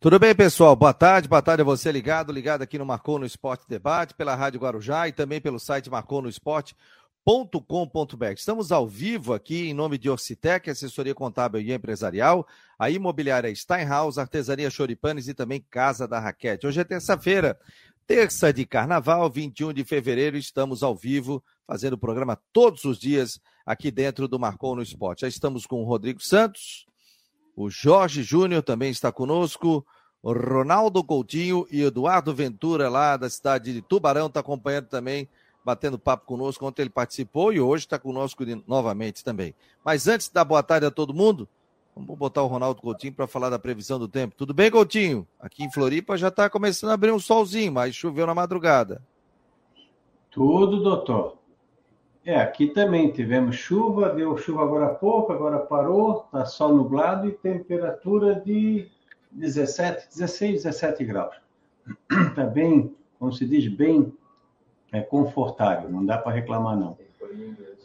Tudo bem, pessoal? Boa tarde, boa tarde a você ligado, ligado aqui no Marcou no Esporte Debate, pela Rádio Guarujá e também pelo site marconosport.com.br. Estamos ao vivo aqui em nome de Orcitec, assessoria contábil e empresarial, a imobiliária Steinhaus, artesania Choripanes e também Casa da Raquete. Hoje é terça-feira, terça de carnaval, 21 de fevereiro, estamos ao vivo, fazendo o programa todos os dias aqui dentro do Marcou no Esporte. Já estamos com o Rodrigo Santos, o Jorge Júnior também está conosco. O Ronaldo Coutinho e Eduardo Ventura, lá da cidade de Tubarão, está acompanhando também, batendo papo conosco. Ontem ele participou e hoje está conosco novamente também. Mas antes da boa tarde a todo mundo, vamos botar o Ronaldo Coutinho para falar da previsão do tempo. Tudo bem, Coutinho? Aqui em Floripa já está começando a abrir um solzinho, mas choveu na madrugada. Tudo, doutor. É, aqui também tivemos chuva, deu chuva agora há pouco, agora parou, está sol nublado e temperatura de 17, 16, 17 graus. Está bem, como se diz, bem é, confortável, não dá para reclamar não.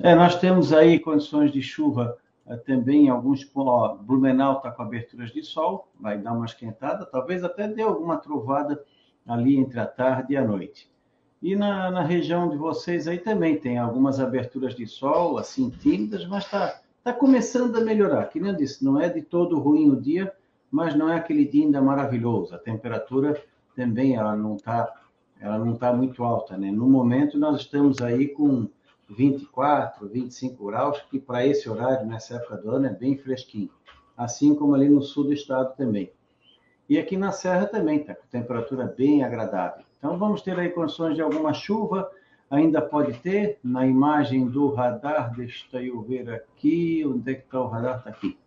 É, nós temos aí condições de chuva é, também, alguns, ó, Blumenau está com aberturas de sol, vai dar uma esquentada, talvez até dê alguma trovada ali entre a tarde e a noite. E na, na, região de vocês aí também tem algumas aberturas de sol, assim, tímidas, mas está tá começando a melhorar. Que nem eu disse, não é de todo ruim o dia, mas não é aquele dia ainda maravilhoso. A temperatura também ela não está ela não tá muito alta, né? No momento nós estamos aí com 24, 25 graus, que para esse horário, nessa época do ano, é bem fresquinho. Assim como ali no sul do estado também. E aqui na Serra também está com temperatura bem agradável. Então vamos ter aí condições de alguma chuva, ainda pode ter, na imagem do radar, deixa eu ver aqui, onde é que está o radar? Está aqui.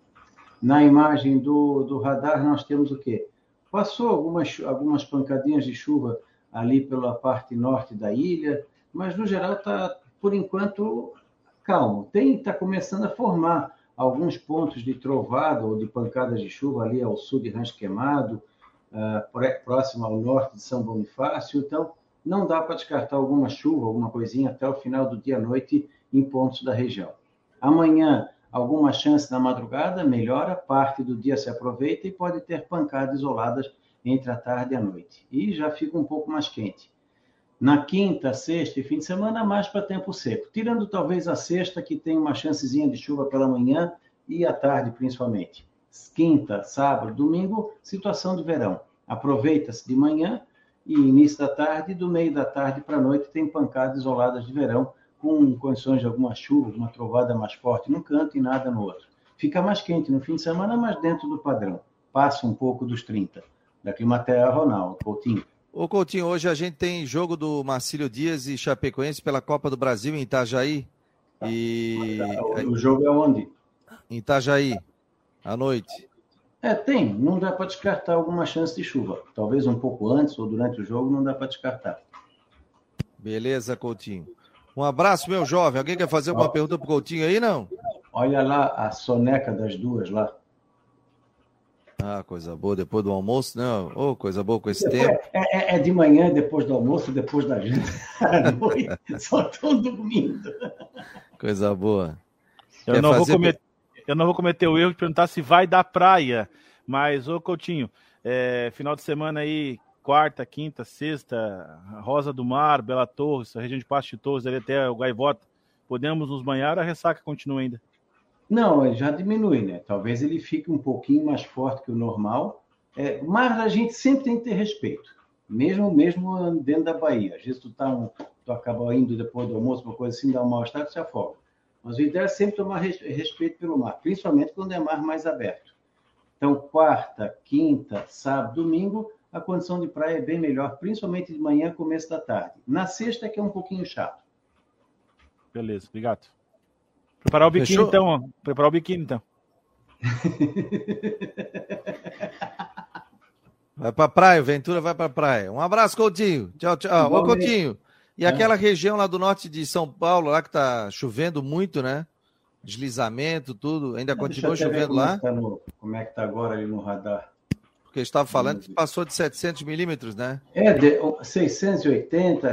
Na imagem do, do radar nós temos o quê? Passou algumas, algumas pancadinhas de chuva ali pela parte norte da ilha, mas no geral está, por enquanto, calmo. Tem, está começando a formar alguns pontos de trovada ou de pancadas de chuva ali ao sul de Rancho Queimado, uh, próximo ao norte de São Bonifácio. Então, não dá para descartar alguma chuva, alguma coisinha até o final do dia à noite em pontos da região. Amanhã, alguma chance na madrugada, melhora, parte do dia se aproveita e pode ter pancadas isoladas entre a tarde e a noite. E já fica um pouco mais quente. Na quinta, sexta e fim de semana, mais para tempo seco. Tirando talvez a sexta, que tem uma chancezinha de chuva pela manhã e à tarde, principalmente. Quinta, sábado, domingo, situação de verão. Aproveita-se de manhã e início da tarde, do meio da tarde para a noite, tem pancadas isoladas de verão, com condições de alguma chuva, uma trovada mais forte num canto e nada no outro. Fica mais quente no fim de semana, mas dentro do padrão. Passa um pouco dos 30. Da Climaterra, Ronaldo, Coutinho. Ô Coutinho, hoje a gente tem jogo do Marcílio Dias e Chapecoense pela Copa do Brasil em Itajaí. E... O jogo é onde? Em Itajaí, à noite. É, tem. Não dá para descartar alguma chance de chuva. Talvez um pouco antes ou durante o jogo, não dá para descartar. Beleza, Coutinho. Um abraço, meu jovem. Alguém quer fazer alguma pergunta para o Coutinho aí, não? Olha lá a soneca das duas lá. Ah, coisa boa, depois do almoço, né? Oh, coisa boa com esse depois, tempo. É, é, é, de manhã, depois do almoço, depois da janta, à noite, só estão dormindo. Coisa boa. Eu não, fazer... vou cometer, eu não vou cometer o erro de perguntar se vai dar praia, mas, ô Coutinho, é, final de semana aí, quarta, quinta, sexta, Rosa do Mar, Bela Torres, região de Pasto de Torres, ali até o Gaivota, podemos nos banhar ou a ressaca continua ainda? Não, já diminui, né? Talvez ele fique um pouquinho mais forte que o normal, é, mas a gente sempre tem que ter respeito, mesmo mesmo dentro da Bahia. Às vezes tu, tá um, tu acaba indo depois do almoço, uma coisa assim, dá um mal-estar, tu se afoga. Mas o ideal é sempre tomar respeito pelo mar, principalmente quando é mar mais aberto. Então, quarta, quinta, sábado, domingo, a condição de praia é bem melhor, principalmente de manhã, começo da tarde. Na sexta é que é um pouquinho chato. Beleza, obrigado. Preparar o biquíni, Fechou? então. Preparar o biquíni, então. Vai pra praia, Ventura vai pra praia. Um abraço, Coutinho. Tchau, tchau. Ô, Coutinho. E é. aquela região lá do norte de São Paulo, lá que tá chovendo muito, né? Deslizamento, tudo. Ainda continua chovendo lá? É tá no, como é que tá agora ali no radar? Porque estava falando que passou de 700 milímetros, né? É, de 680,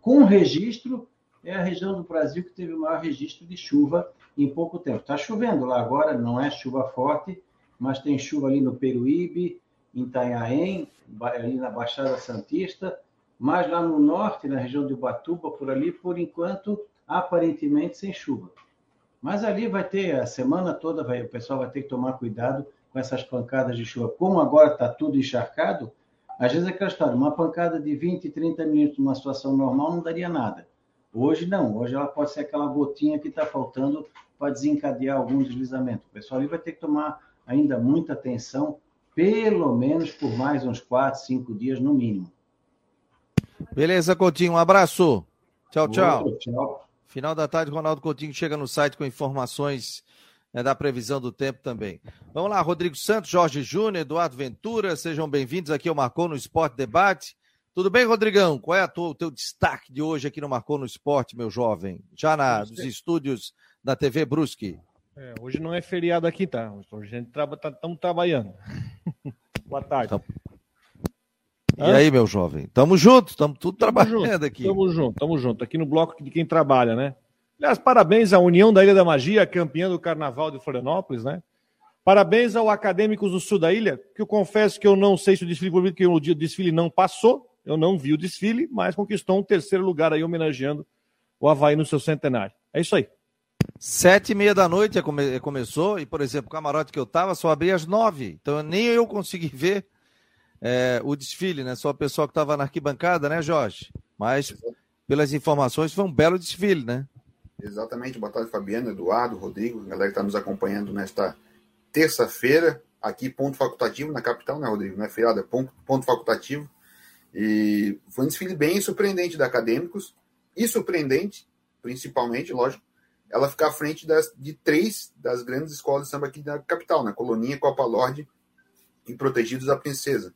com registro é a região do Brasil que teve o maior registro de chuva em pouco tempo. Está chovendo lá agora, não é chuva forte, mas tem chuva ali no Peruíbe em Itanhaém, ali na Baixada Santista, mas lá no norte, na região de Ubatuba, por ali, por enquanto, aparentemente sem chuva. Mas ali vai ter, a semana toda, vai, o pessoal vai ter que tomar cuidado com essas pancadas de chuva. Como agora está tudo encharcado, às vezes é aquela história, uma pancada de 20, 30 minutos numa situação normal não daria nada. Hoje não, hoje ela pode ser aquela gotinha que está faltando para desencadear algum deslizamento. O pessoal ali vai ter que tomar ainda muita atenção, pelo menos por mais uns 4, 5 dias no mínimo. Beleza, Coutinho, um abraço. Tchau, tchau. tchau. Final da tarde, Ronaldo Coutinho chega no site com informações né, da previsão do tempo também. Vamos lá, Rodrigo Santos, Jorge Júnior, Eduardo Ventura, sejam bem-vindos aqui ao Marcou no Esporte Debate. Tudo bem, Rodrigão? Qual é tua, o teu destaque de hoje aqui no Marcou no Esporte, meu jovem? Já na, nos estúdios da TV Brusque. É, hoje não é feriado aqui, tá? Hoje a gente estamos tá, trabalhando. Boa tarde. Então... E aí, meu jovem? Tamo junto, estamos tudo tamo trabalhando junto, aqui. Tamo junto, tamo junto. Aqui no bloco de quem trabalha, né? Aliás, parabéns à União da Ilha da Magia, campeã do Carnaval de Florianópolis, né? Parabéns ao Acadêmicos do Sul da Ilha, que eu confesso que eu não sei se o desfile foi porque o desfile não passou, eu não vi o desfile, mas conquistou um terceiro lugar aí homenageando o Havaí no seu centenário. É isso aí. Sete e meia da noite come começou, e, por exemplo, o camarote que eu tava só abria às nove. Então nem eu consegui ver é, o desfile, né? Só o pessoal que estava na arquibancada, né, Jorge? Mas, pelas informações, foi um belo desfile, né? Exatamente. Boa tarde, Fabiano, Eduardo, Rodrigo, galera que está nos acompanhando nesta terça-feira, aqui, ponto facultativo na capital, né, Rodrigo? Não é feriado, é ponto, ponto facultativo. E foi um desfile bem surpreendente da Acadêmicos, e surpreendente, principalmente, lógico, ela ficar à frente das, de três das grandes escolas de samba aqui da capital, na né? Coloninha, Copa Lorde e Protegidos da Princesa.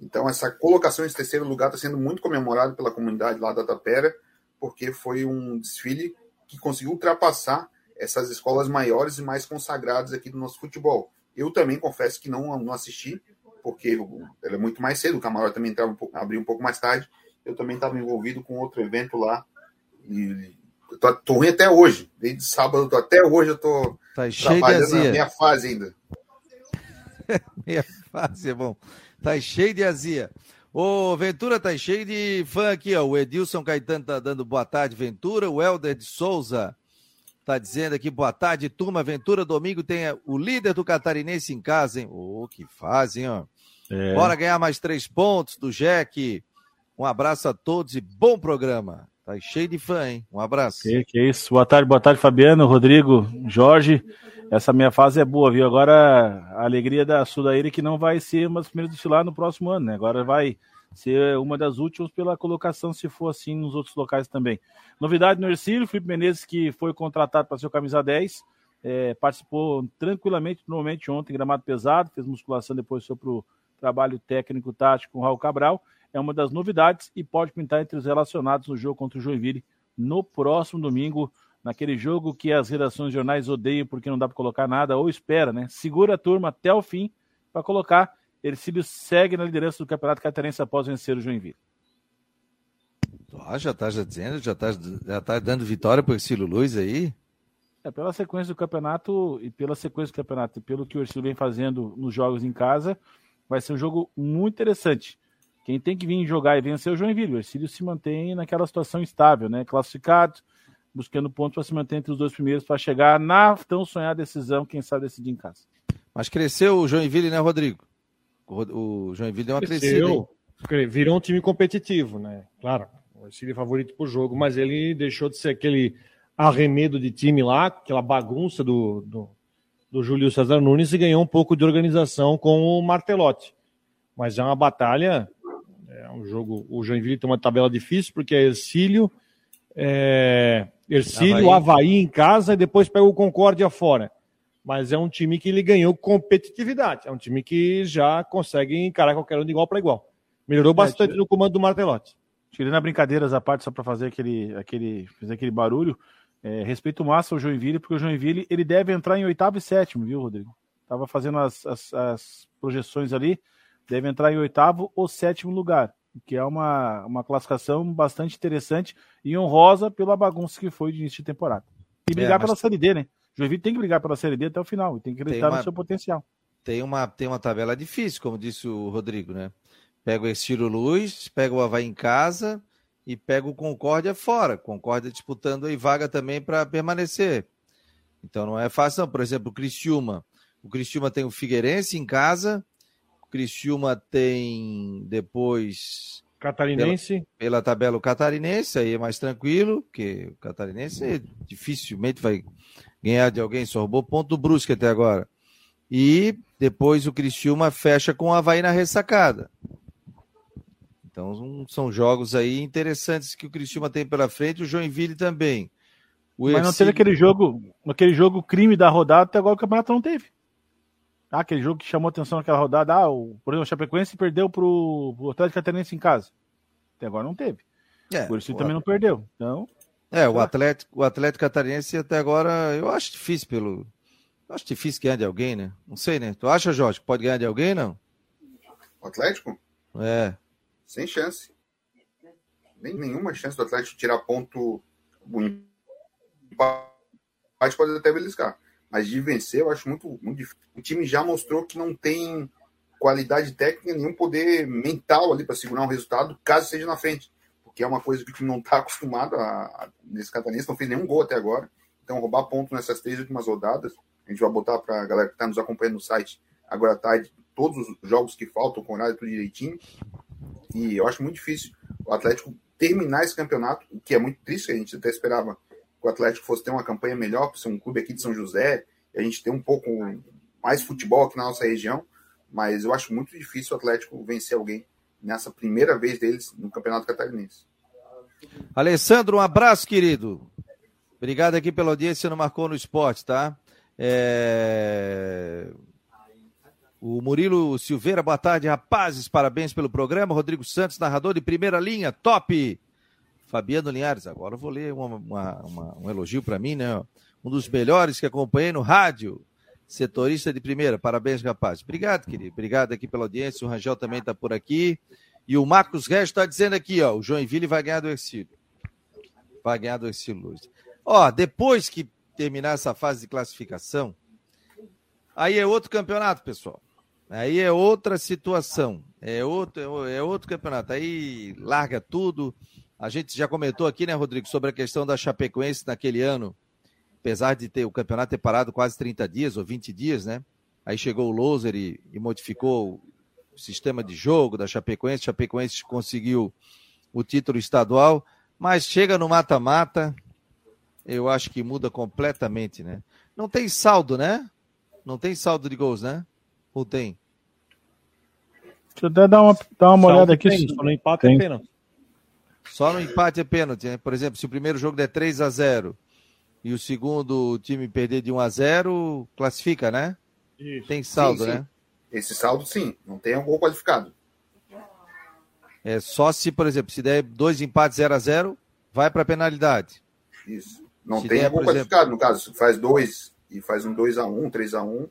Então, essa colocação em terceiro lugar está sendo muito comemorada pela comunidade lá da Tapera, porque foi um desfile que conseguiu ultrapassar essas escolas maiores e mais consagradas aqui do nosso futebol. Eu também confesso que não, não assisti, porque ela é muito mais cedo, o camarote também entrava um pouco, abriu um pouco mais tarde. Eu também estava envolvido com outro evento lá. E tô, tô ruim até hoje. Desde sábado até hoje eu tô tá azia. na minha fase ainda. minha fase é bom. Tá cheio de azia. Ô, Ventura tá cheio de fã aqui, ó. O Edilson Caetano tá dando boa tarde, Ventura. O Helder de Souza tá dizendo aqui, boa tarde, turma. Ventura, domingo tem o líder do catarinense em casa, hein? Ô, oh, que fazem, ó. É. Bora ganhar mais três pontos do Jack. Um abraço a todos e bom programa. Tá cheio de fã, hein? Um abraço. Que, que isso. Boa tarde, boa tarde, Fabiano, Rodrigo, Jorge. Essa minha fase é boa, viu? Agora a alegria da Sudaíra é que não vai ser uma das primeiras desfilar no próximo ano, né? Agora vai ser uma das últimas pela colocação, se for assim, nos outros locais também. Novidade no Ercílio, Felipe Menezes, que foi contratado para ser o camisa 10, é, participou tranquilamente, normalmente ontem, gramado pesado, fez musculação, depois foi para o trabalho técnico tático com o Raul Cabral. É uma das novidades e pode pintar entre os relacionados no jogo contra o Joinville no próximo domingo naquele jogo que as redações de jornais odeiam porque não dá para colocar nada, ou espera, né? Segura a turma até o fim para colocar. Ercílio segue na liderança do Campeonato Catarinense após vencer o Joinville. Ah, já está já dizendo, já está já tá dando vitória para o Ercílio Luiz aí? É, pela sequência do campeonato e pela sequência do campeonato e pelo que o Ercílio vem fazendo nos jogos em casa, vai ser um jogo muito interessante. Quem tem que vir jogar e vencer é o Joinville. O Ercílio se mantém naquela situação estável, né? Classificado, buscando pontos para se manter entre os dois primeiros para chegar na tão sonhada decisão, quem sabe decidir em casa. Mas cresceu o Joinville, né, Rodrigo? O, Joinville deu uma cresceu, crescida. Virou um time competitivo, né? Claro, o Ercílio é favorito para o jogo, mas ele deixou de ser aquele arremedo de time lá, aquela bagunça do, do, do Júlio César Nunes e ganhou um pouco de organização com o Martelotti. Mas é uma batalha, é um jogo. O Joinville tem uma tabela difícil porque é Ercílio, é, Ercílio, Havaí. Havaí em casa e depois pega o Concórdia fora. Mas é um time que ele ganhou competitividade. É um time que já consegue encarar qualquer um de igual para igual. Melhorou é, bastante no comando do Martelotti. Tirando a brincadeiras à parte, só para fazer aquele, aquele, fazer aquele barulho, é, respeito massa ao Joinville, porque o Joinville ele deve entrar em oitavo e sétimo, viu, Rodrigo? Tava fazendo as, as, as projeções ali, deve entrar em oitavo ou sétimo lugar que é uma, uma classificação bastante interessante e honrosa pela bagunça que foi de início de temporada. E brigar é, pela Série D, né? O Joinville tem que brigar pela Série D até o final e tem que acreditar tem uma, no seu potencial. tem uma, tem uma tabela difícil, como disse o Rodrigo, né? Pega o Estilo Luz, pega o Havaí em casa e pega o Concórdia fora. Concórdia disputando aí vaga também para permanecer. Então não é fácil, não. Por exemplo, o Criciúma. O Criciúma tem o Figueirense em casa. O Criciúma tem depois Catarinense. Pela, pela, tabela o Catarinense, aí é mais tranquilo, porque o Catarinense dificilmente vai ganhar de alguém, só roubou ponto do Brusque até agora. E depois o Criciúma fecha com o Havaí na ressacada. Então são jogos aí interessantes que o Criciúma tem pela frente, o Joinville também. O Mas não teve aquele jogo, aquele jogo crime da rodada, até agora o campeonato não teve. Ah, aquele jogo que chamou atenção naquela rodada, ah, o, por exemplo, o Chapecoense perdeu pro, pro Atlético Catarinense em casa. Até agora não teve. É, por isso também não perdeu. Então. É, o Atlético, o Atlético Catarinense até agora, eu acho difícil pelo. Eu acho difícil ganhar de alguém, né? Não sei, né? Tu acha, Jorge, que pode ganhar de alguém, não? O Atlético? É. Sem chance. Nem, nenhuma chance do Atlético tirar ponto. O empate pode até beliscar. Mas de vencer, eu acho muito, muito difícil. O time já mostrou que não tem qualidade técnica, nenhum poder mental ali para segurar um resultado, caso seja na frente. Porque é uma coisa que o time não está acostumado a, nesse catarinense, não fez nenhum gol até agora. Então, roubar ponto nessas três últimas rodadas, a gente vai botar para a galera que está nos acompanhando no site agora à tarde todos os jogos que faltam, com horário tudo direitinho. E eu acho muito difícil o Atlético terminar esse campeonato, o que é muito triste, a gente até esperava o Atlético fosse ter uma campanha melhor, por ser um clube aqui de São José, e a gente ter um pouco mais futebol aqui na nossa região, mas eu acho muito difícil o Atlético vencer alguém nessa primeira vez deles no Campeonato Catarinense. Alessandro, um abraço, querido. Obrigado aqui pela audiência no Marcou no Esporte, tá? É... O Murilo Silveira, boa tarde, rapazes. Parabéns pelo programa. Rodrigo Santos, narrador de primeira linha, top. Fabiano Linhares, agora eu vou ler uma, uma, uma, um elogio para mim, né? Um dos melhores que acompanhei no rádio. Setorista de primeira, parabéns, rapaz. Obrigado, querido. Obrigado aqui pela audiência. O Rangel também está por aqui. E o Marcos Regis está dizendo aqui, ó, o Joinville vai ganhar do Ercílio. Vai ganhar do Ercílio Luz. Ó, depois que terminar essa fase de classificação, aí é outro campeonato, pessoal. Aí é outra situação. É outro, é outro campeonato. Aí larga tudo. A gente já comentou aqui, né, Rodrigo, sobre a questão da Chapecoense naquele ano, apesar de ter o campeonato ter parado quase 30 dias ou 20 dias, né? Aí chegou o Loser e, e modificou o sistema de jogo da Chapecoense. Chapecoense conseguiu o título estadual, mas chega no mata-mata, eu acho que muda completamente, né? Não tem saldo, né? Não tem saldo de gols, né? Ou tem? Deixa eu até dar uma, dar uma olhada aqui. Tem, só no empate tem. é pênalti. Só no empate é pênalti, né? Por exemplo, se o primeiro jogo der 3 a 0 e o segundo time perder de 1 a 0 classifica, né? Isso. Tem saldo, sim, sim. né? Esse saldo, sim. Não tem um gol qualificado. É só se, por exemplo, se der dois empates 0 a 0 vai para penalidade. Isso. Não se tem der, um gol qualificado, exemplo... no caso. Faz dois e faz um 2 a 1 3 a 1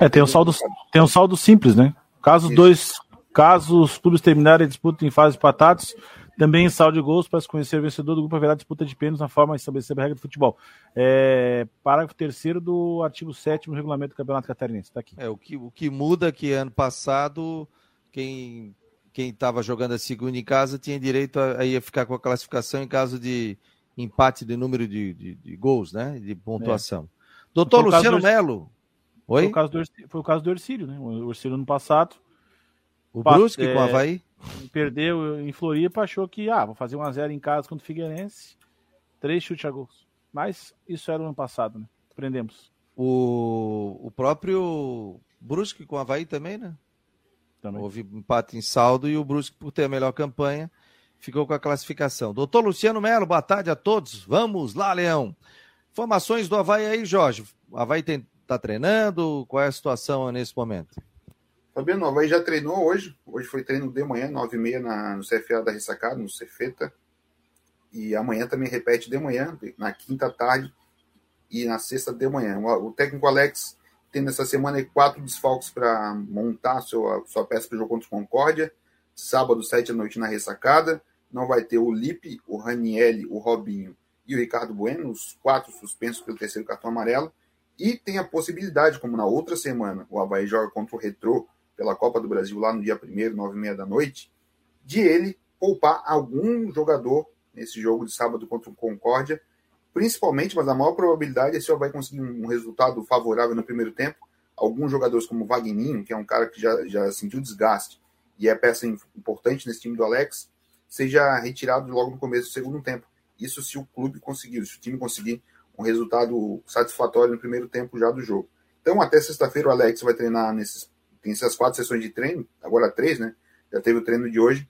É, tem um saldo, tem um saldo simples, né? Caso os dois, caso os clubes terminarem a disputa em fases empatados, também em saldo de gols, para se conhecer o vencedor do grupo, haverá disputa de pênaltis na forma de estabelecer a regra do futebol. É, parágrafo 3 do artigo 7 do regulamento do Campeonato Catarinense. Está aqui. É, o, que, o que muda é que ano passado, quem quem estava jogando a segunda em casa tinha direito a, a, ficar com a classificação em caso de empate de número de, de, de gols, né? De pontuação. É. Doutor Luciano Melo. Oi? Foi o caso do, foi o caso do Ercílio, né? O Ercílio no passado. O Brusque é, com o Havaí? Perdeu em Floripa, achou que, ah, vou fazer 1x0 em casa contra o Figueirense, três chutes a gols. Mas isso era o ano passado, né? Aprendemos. O, o próprio Brusque com o Havaí também, né? Também. Houve empate em saldo e o Brusque, por ter a melhor campanha, ficou com a classificação. Doutor Luciano Melo, boa tarde a todos. Vamos lá, Leão. Informações do Havaí aí, Jorge. O Havaí está treinando? Qual é a situação nesse momento? Fabiano, Havaí já treinou hoje. Hoje foi treino de manhã, 9h30 na, no CFA da Ressacada, no Cefeta. E amanhã também repete de manhã, na quinta tarde e na sexta de manhã. O, o técnico Alex tem nessa semana quatro desfalques para montar sua, sua peça para o jogo contra o Concórdia. Sábado, sete da noite na Ressacada. Não vai ter o Lipe, o Ranielli, o Robinho e o Ricardo Bueno, os quatro suspensos pelo terceiro cartão amarelo. E tem a possibilidade, como na outra semana o Havaí joga contra o Retrô pela Copa do Brasil lá no dia 1 nove e meia da noite, de ele poupar algum jogador nesse jogo de sábado contra o Concórdia, principalmente, mas a maior probabilidade é se o Havaí conseguir um resultado favorável no primeiro tempo, alguns jogadores como o Vagninho, que é um cara que já, já sentiu desgaste e é peça importante nesse time do Alex, seja retirado logo no começo do segundo tempo. Isso se o clube conseguir, se o time conseguir um resultado satisfatório no primeiro tempo já do jogo. Então, até sexta-feira, o Alex vai treinar nesses. Tem essas quatro sessões de treino, agora três, né? Já teve o treino de hoje,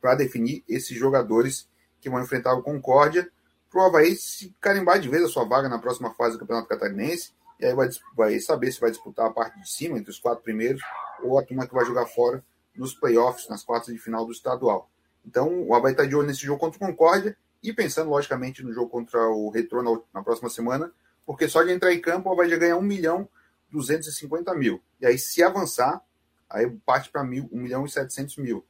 para definir esses jogadores que vão enfrentar o Concórdia, para o Havaí se carimbar de vez a sua vaga na próxima fase do Campeonato Catarinense, e aí vai, vai saber se vai disputar a parte de cima, entre os quatro primeiros, ou a turma que vai jogar fora nos playoffs, nas quartas de final do estadual. Então, o Havaí está de olho nesse jogo contra o Concórdia e pensando, logicamente, no jogo contra o Retrô na, na, próxima semana, porque só de entrar em campo o Havaí já ganha 1 milhão 250 mil. E aí, se avançar, aí parte para 1 milhão e 700 mil.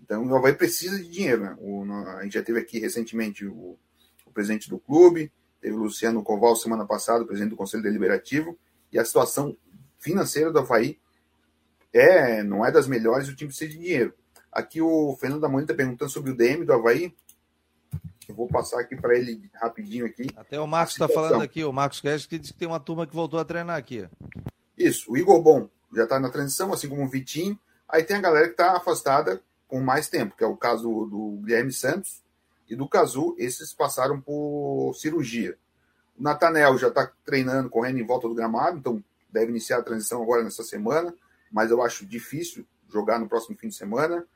Então, o Havaí precisa de dinheiro. Né? O, a gente já teve aqui recentemente o, o presidente do clube, teve o Luciano Coval semana passada, o presidente do Conselho Deliberativo, e a situação financeira do Havaí é, não é das melhores, o time precisa de dinheiro. Aqui o Fernando da Moita está perguntando sobre o DM do Havaí. Eu vou passar aqui para ele rapidinho aqui. Até o Marcos está falando aqui, o Marcos Guedes, que disse que tem uma turma que voltou a treinar aqui. Isso, o Igor Bom já está na transição, assim como o Vitinho. Aí tem a galera que está afastada com mais tempo, que é o caso do Guilherme Santos e do Cazu. Esses passaram por cirurgia. O Natanel já está treinando, correndo em volta do gramado, então deve iniciar a transição agora nessa semana mas eu acho difícil jogar no próximo fim de semana.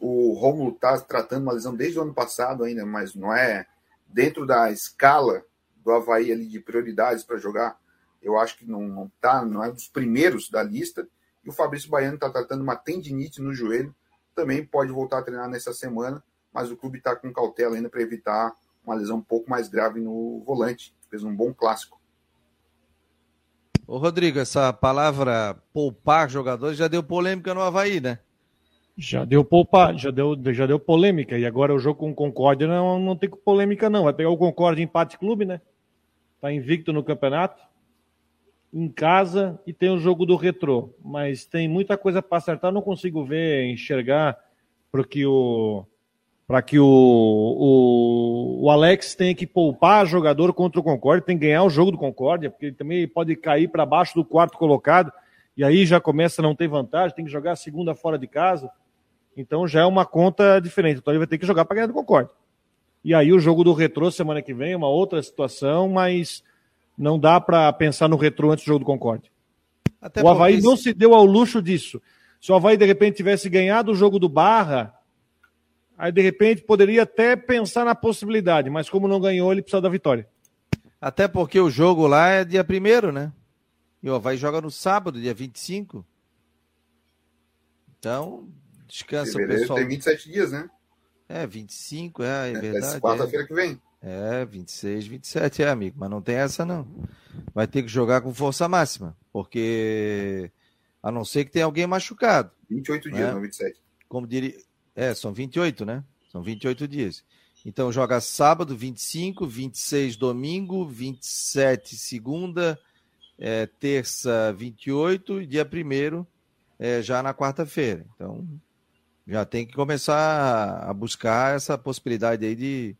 O Romulo está tratando uma lesão desde o ano passado ainda, mas não é dentro da escala do Havaí ali de prioridades para jogar. Eu acho que não, não tá, não é dos primeiros da lista. E o Fabrício Baiano está tratando uma tendinite no joelho, também pode voltar a treinar nessa semana, mas o clube está com cautela ainda para evitar uma lesão um pouco mais grave no volante. Fez um bom clássico. Ô Rodrigo, essa palavra poupar jogadores já deu polêmica no Havaí, né? Já deu poupar, já deu, já deu polêmica. E agora o jogo com o Concórdia não, não tem polêmica, não. Vai pegar o Concórdia empate clube, né? Tá invicto no campeonato. Em casa e tem o jogo do retrô. Mas tem muita coisa para acertar. Não consigo ver, enxergar, porque o para que o, o, o, Alex tenha que poupar jogador contra o Concórdia, tem que ganhar o jogo do Concórdia, porque ele também pode cair para baixo do quarto colocado, e aí já começa a não ter vantagem, tem que jogar a segunda fora de casa. Então já é uma conta diferente. Então ele vai ter que jogar para ganhar do Concórdia. E aí o jogo do retrô semana que vem é uma outra situação, mas não dá para pensar no retrô antes do jogo do Concórdia. Até o Havaí não se deu ao luxo disso. Se o Havaí de repente tivesse ganhado o jogo do Barra, Aí, de repente, poderia até pensar na possibilidade, mas como não ganhou, ele precisa da vitória. Até porque o jogo lá é dia 1 né? E o Havaí joga no sábado, dia 25. Então, descansa Fevereiro o pessoal. Tem 27 dias, né? É, 25, é, é, é verdade. Quarta-feira é. que vem. É, 26, 27, é, amigo. Mas não tem essa, não. Vai ter que jogar com força máxima. Porque, a não ser que tenha alguém machucado. 28 dias, né? não 27. Como diria. É, são 28, né? São 28 dias. Então joga sábado, 25, 26 domingo, 27 segunda, é, terça 28 e dia 1 é, já na quarta-feira. Então já tem que começar a buscar essa possibilidade aí de,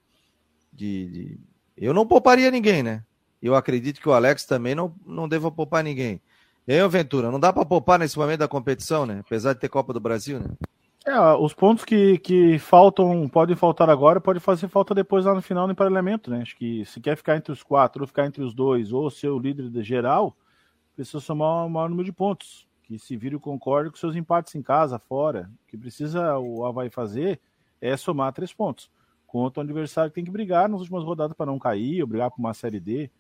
de, de, Eu não pouparia ninguém, né? Eu acredito que o Alex também não, não deva poupar ninguém. E aí, Ventura, não dá para poupar nesse momento da competição, né? Apesar de ter Copa do Brasil, né? É, os pontos que, que faltam, podem faltar agora, pode fazer falta depois lá no final no emparelhamento, né? Acho que se quer ficar entre os quatro, ou ficar entre os dois, ou ser o líder geral, precisa somar o maior número de pontos. Que se vire o concorde com seus empates em casa, fora. O que precisa o Havaí fazer é somar três pontos. Contra o adversário que tem que brigar nas últimas rodadas para não cair, ou brigar por uma série D.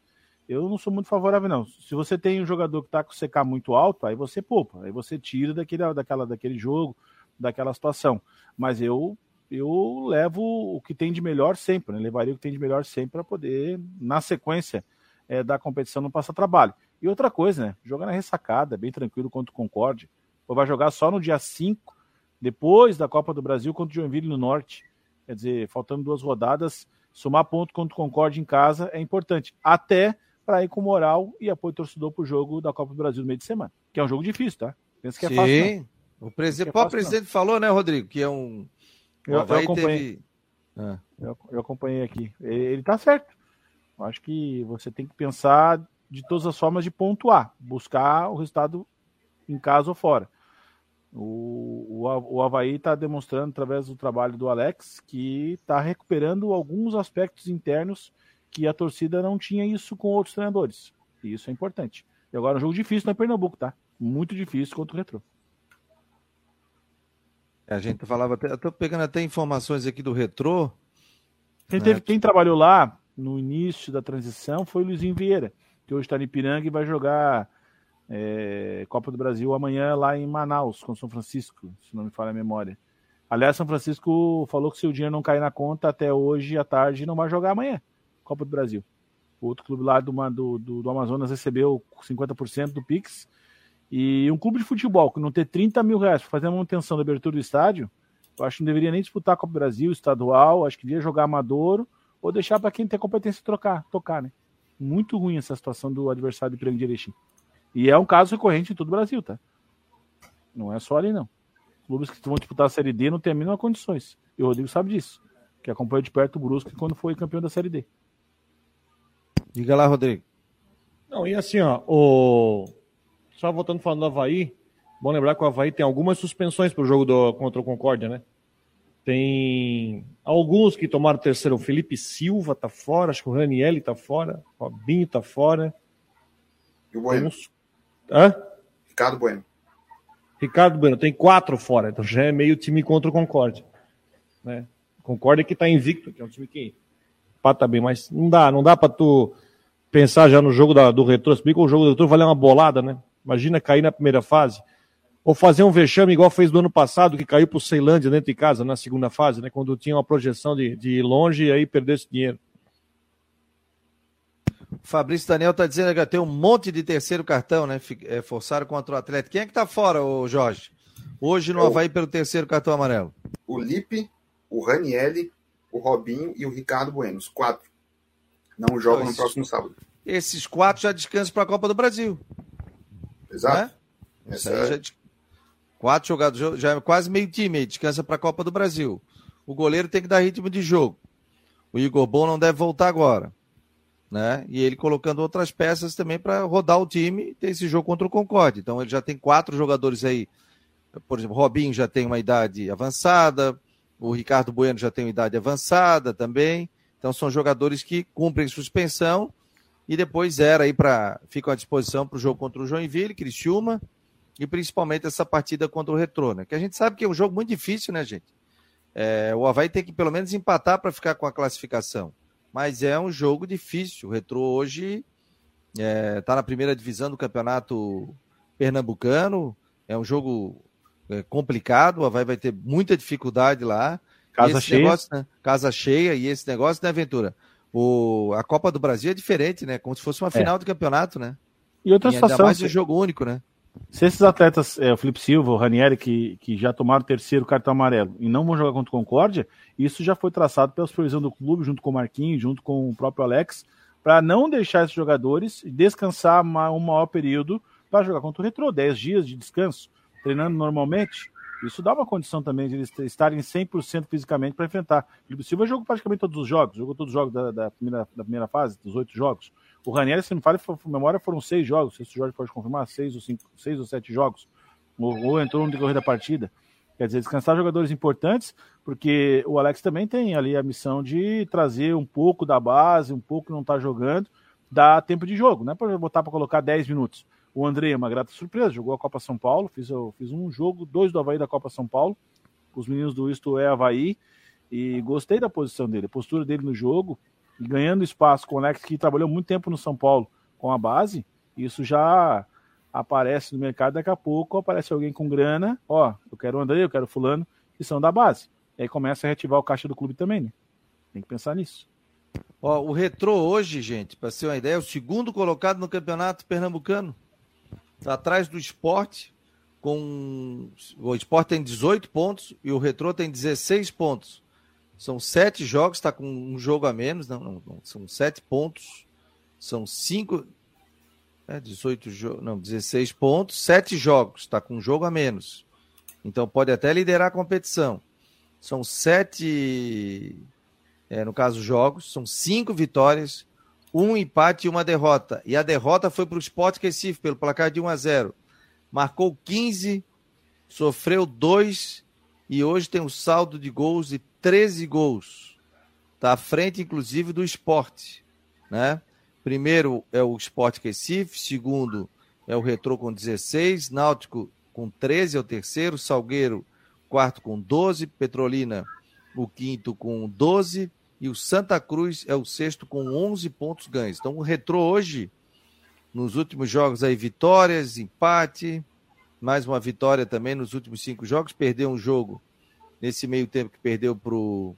Eu não sou muito favorável, não. Se você tem um jogador que está com CK muito alto, aí você poupa, aí você tira daquele, daquela, daquele jogo daquela situação. Mas eu eu levo o que tem de melhor sempre, né? levaria o que tem de melhor sempre para poder, na sequência é, da competição, não passar trabalho. E outra coisa, né? Joga na ressacada, bem tranquilo contra o Concorde. Ou vai jogar só no dia 5, depois da Copa do Brasil, contra o Joinville no Norte. Quer dizer, faltando duas rodadas, somar ponto contra o Concorde em casa é importante. Até para ir com moral e apoio torcedor para o jogo da Copa do Brasil no meio de semana. Que é um jogo difícil, tá? Pensa que é Sim. fácil. Não. O, presidente, o presidente falou, né, Rodrigo? Que é um. Eu, eu acompanhei. Teve... Ah. Eu, eu, acompanhei aqui. Ele, ele tá certo. Eu acho que você tem que pensar de todas as formas de pontuar, buscar o resultado em casa ou fora. O, o, o Havaí está demonstrando, através do trabalho do Alex, que está recuperando alguns aspectos internos que a torcida não tinha isso com outros treinadores. E isso é importante. E agora é um jogo difícil no Pernambuco, tá? Muito difícil contra o Retrô. A gente falava, até, estou pegando até informações aqui do Retrô. Quem, teve, quem trabalhou lá no início da transição foi o Luizinho Vieira, que hoje está em Ipiranga e vai jogar é, Copa do Brasil amanhã lá em Manaus, com São Francisco, se não me falha a memória. Aliás, São Francisco falou que se o dinheiro não cair na conta até hoje à tarde, não vai jogar amanhã Copa do Brasil. O outro clube lá do, do, do Amazonas recebeu 50% do Pix. E um clube de futebol que não ter 30 mil reais para fazer a manutenção da abertura do estádio, eu acho que não deveria nem disputar a Copa do Brasil, estadual, acho que devia jogar amador ou deixar para quem tem competência trocar, tocar, né? Muito ruim essa situação do adversário de Piranga de Erechim. E é um caso recorrente em todo o Brasil, tá? Não é só ali, não. Clubes que vão disputar a Série D não têm a mínima condições. E o Rodrigo sabe disso, que acompanhou de perto o Brusque quando foi campeão da Série D. Diga lá, Rodrigo. Não, e assim, ó, o... só voltando falando do Havaí, bom lembrar que o Havaí tem algumas suspensões para o jogo do... contra o Concórdia, né? Tem alguns que tomaram terceiro. O Felipe Silva tá fora, acho que o Ranielli tá fora, o Robinho tá fora. E o Bueno? Hã? Ricardo Bueno. Ricardo Bueno, tem quatro fora, então já é meio time contra o Concórdia. Né? Concórdia que tá invicto, que é um time que pata bem, mas não dá, não dá para tu pensar já no jogo da, do retrô, se bem que o jogo do retrô valer uma bolada, né? Imagina cair na primeira fase. Ou fazer um vexame igual fez do ano passado, que caiu pro Ceilândia dentro de casa, na segunda fase, né? Quando tinha uma projeção de, de ir longe e aí perder esse dinheiro. Fabrício Daniel está dizendo que tem um monte de terceiro cartão, né? É, forçaram contra o Atlético. Quem é que está fora, ô Jorge? Hoje no é Havaí pelo terceiro cartão amarelo. O Lipe, o Ranielli, o Robinho e o Ricardo Bueno. Os quatro. Não jogam então, no próximo sábado. Esses quatro já descansam para a Copa do Brasil. Exato. Né? É... Já... Quatro jogadores, já é quase meio time descansa para a Copa do Brasil. O goleiro tem que dar ritmo de jogo. O Igor Bom não deve voltar agora né? E ele colocando outras peças também para rodar o time e ter esse jogo contra o Concorde. Então ele já tem quatro jogadores aí. Por exemplo, Robinho já tem uma idade avançada, o Ricardo Bueno já tem uma idade avançada também. Então são jogadores que cumprem suspensão e depois era aí para ficam à disposição para o jogo contra o Joinville, Criciúma e principalmente essa partida contra o Retrô, né? Que a gente sabe que é um jogo muito difícil, né, gente? É, o Havaí tem que pelo menos empatar para ficar com a classificação mas é um jogo difícil. O Retrô hoje está é, tá na primeira divisão do campeonato pernambucano, é um jogo é, complicado, o Havaí vai ter muita dificuldade lá. Casa cheia. Negócio, né, casa cheia, e esse negócio, né, Aventura? O, a Copa do Brasil é diferente, né? Como se fosse uma é. final do campeonato, né? E outra e situação. mais um jogo único, né? Se esses atletas, é, o Felipe Silva, o Ranieri, que, que já tomaram o terceiro cartão amarelo e não vão jogar contra o Concórdia, isso já foi traçado pela supervisão do clube, junto com o Marquinhos, junto com o próprio Alex, para não deixar esses jogadores descansar um maior período para jogar contra o Retrô, 10 dias de descanso, treinando normalmente. Isso dá uma condição também de eles estarem 100% fisicamente para enfrentar. O Silva jogou praticamente todos os jogos, jogou todos os jogos da, da, primeira, da primeira fase, dos oito jogos. O Ranieri, se não me falha, memória, foram seis jogos. Se o Jorge pode confirmar, seis ou, cinco, seis ou sete jogos. Ou, ou entrou no decorrer da partida. Quer dizer, descansar jogadores importantes, porque o Alex também tem ali a missão de trazer um pouco da base, um pouco que não está jogando, dar tempo de jogo, não é para botar para colocar 10 minutos. O André é uma grata surpresa, jogou a Copa São Paulo, fiz, eu fiz um jogo, dois do Havaí da Copa São Paulo, com os meninos do Isto é Havaí, e gostei da posição dele, a postura dele no jogo, ganhando espaço com o Alex, que trabalhou muito tempo no São Paulo com a base, isso já aparece no mercado, daqui a pouco aparece alguém com grana, ó, eu quero o André, eu quero fulano, que são da base. E aí começa a reativar o caixa do clube também, né? Tem que pensar nisso. Ó, o Retrô hoje, gente, para ser uma ideia, é o segundo colocado no campeonato pernambucano. Atrás do esporte, com. O esporte tem 18 pontos e o Retrô tem 16 pontos. São sete jogos, está com um jogo a menos, não, não, não, são sete pontos. São cinco. É, 18 jogos. Não, 16 pontos, 7 jogos. Está com um jogo a menos. Então pode até liderar a competição. São sete, é, no caso, jogos, são cinco vitórias, um empate e uma derrota. E a derrota foi para o Sport Recife, pelo placar de 1 a 0. Marcou 15, sofreu 2 e hoje tem um saldo de gols de 13 gols. Está à frente, inclusive, do esporte. Né? Primeiro é o Sport Recife, segundo é o Retrô com 16, Náutico com 13 é o terceiro, Salgueiro quarto com 12, Petrolina o quinto com 12 e o Santa Cruz é o sexto com 11 pontos ganhos. Então o Retrô hoje, nos últimos jogos aí, vitórias, empate, mais uma vitória também nos últimos cinco jogos, perdeu um jogo nesse meio tempo que perdeu para o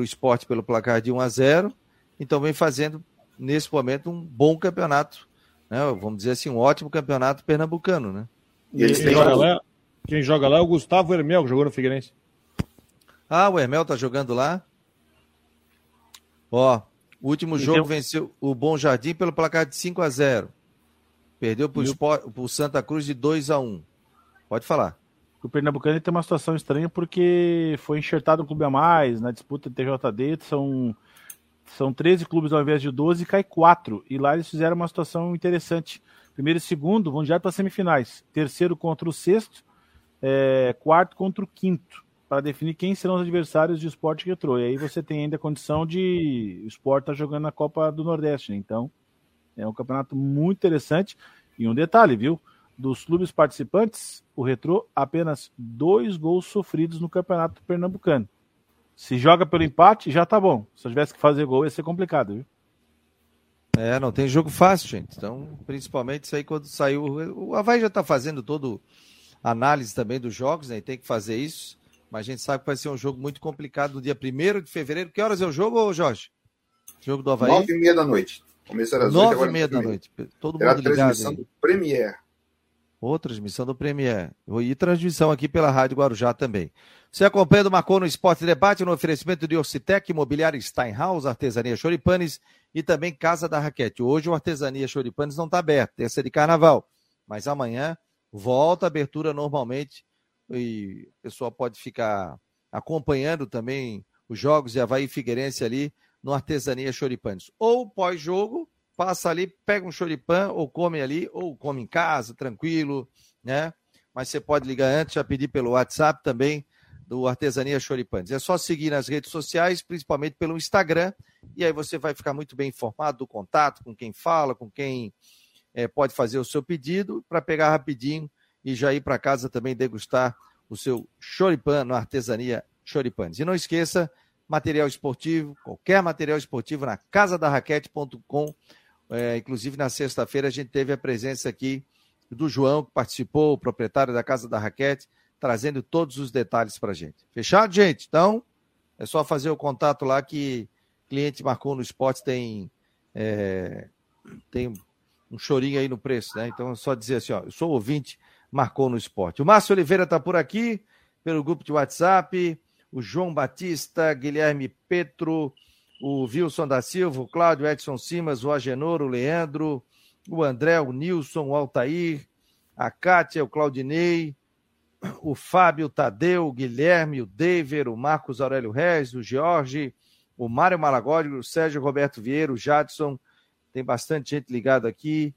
esporte pelo placar de 1 a 0 então vem fazendo nesse momento um bom campeonato, né? vamos dizer assim, um ótimo campeonato pernambucano, né? E eles têm quem joga lá é o Gustavo Hermel, que jogou no Figueirense. Ah, o Hermel tá jogando lá? Ó, o último jogo então... venceu o Bom Jardim pelo placar de 5 a 0 Perdeu para o Santa Cruz de 2 a 1 Pode falar. O Pernambucano tem uma situação estranha porque foi enxertado um clube a mais na disputa de TJD. São, são 13 clubes ao invés de 12 e cai 4. E lá eles fizeram uma situação interessante. Primeiro e segundo vão direto para semifinais. Terceiro contra o sexto é, quarto contra o quinto, para definir quem serão os adversários de esporte retrô. E aí você tem ainda a condição de o esporte estar tá jogando na Copa do Nordeste, né? Então, é um campeonato muito interessante. E um detalhe, viu? Dos clubes participantes, o Retrô apenas dois gols sofridos no campeonato pernambucano. Se joga pelo empate, já tá bom. Se eu tivesse que fazer gol, ia ser complicado, viu? É, não tem jogo fácil, gente. Então, principalmente isso aí quando saiu. O Havaí já tá fazendo todo análise também dos jogos, né? E tem que fazer isso. Mas a gente sabe que vai ser um jogo muito complicado no dia 1 de fevereiro. Que horas é o jogo, Jorge? Jogo do Havaí? 9 e meia da noite. Começar às 9 e meia da noite. Todo Era mundo ligado. transmissão aí. do Premier. Ou transmissão do Premier. E transmissão aqui pela Rádio Guarujá também. Você acompanha do Marcou no Esporte Debate no oferecimento de Orcitec, Imobiliário Steinhaus, Artesania Choripanes e também Casa da Raquete. Hoje o Artesania Choripanes não está aberto, terça de carnaval. Mas amanhã volta a abertura normalmente e o pessoal pode ficar acompanhando também os jogos de Havaí Figueirense ali no Artesania Choripanes. Ou pós-jogo, passa ali, pega um choripan, ou come ali, ou come em casa, tranquilo, né? Mas você pode ligar antes, já pedir pelo WhatsApp também do Artesania Choripanes. É só seguir nas redes sociais, principalmente pelo Instagram, e aí você vai ficar muito bem informado do contato, com quem fala, com quem é, pode fazer o seu pedido para pegar rapidinho e já ir para casa também degustar o seu choripan no Artesania Choripanes. E não esqueça, material esportivo, qualquer material esportivo na casadarraquete.com. É, inclusive, na sexta-feira, a gente teve a presença aqui do João, que participou, o proprietário da Casa da Raquete, trazendo todos os detalhes para a gente. Fechado, gente? Então, é só fazer o contato lá que cliente marcou no esporte tem, é, tem um chorinho aí no preço, né? Então é só dizer assim, ó, eu sou ouvinte, marcou no esporte. O Márcio Oliveira está por aqui, pelo grupo de WhatsApp, o João Batista, Guilherme Petro, o Wilson da Silva, o Cláudio Edson Simas, o Agenor, o Leandro, o André, o Nilson, o Altair, a Kátia, o Claudinei, o Fábio Tadeu, o Guilherme, o Dever, o Marcos Aurélio Reis, o Jorge, o Mário Malagódio, o Sérgio Roberto Vieira, o Jadson, tem bastante gente ligada aqui.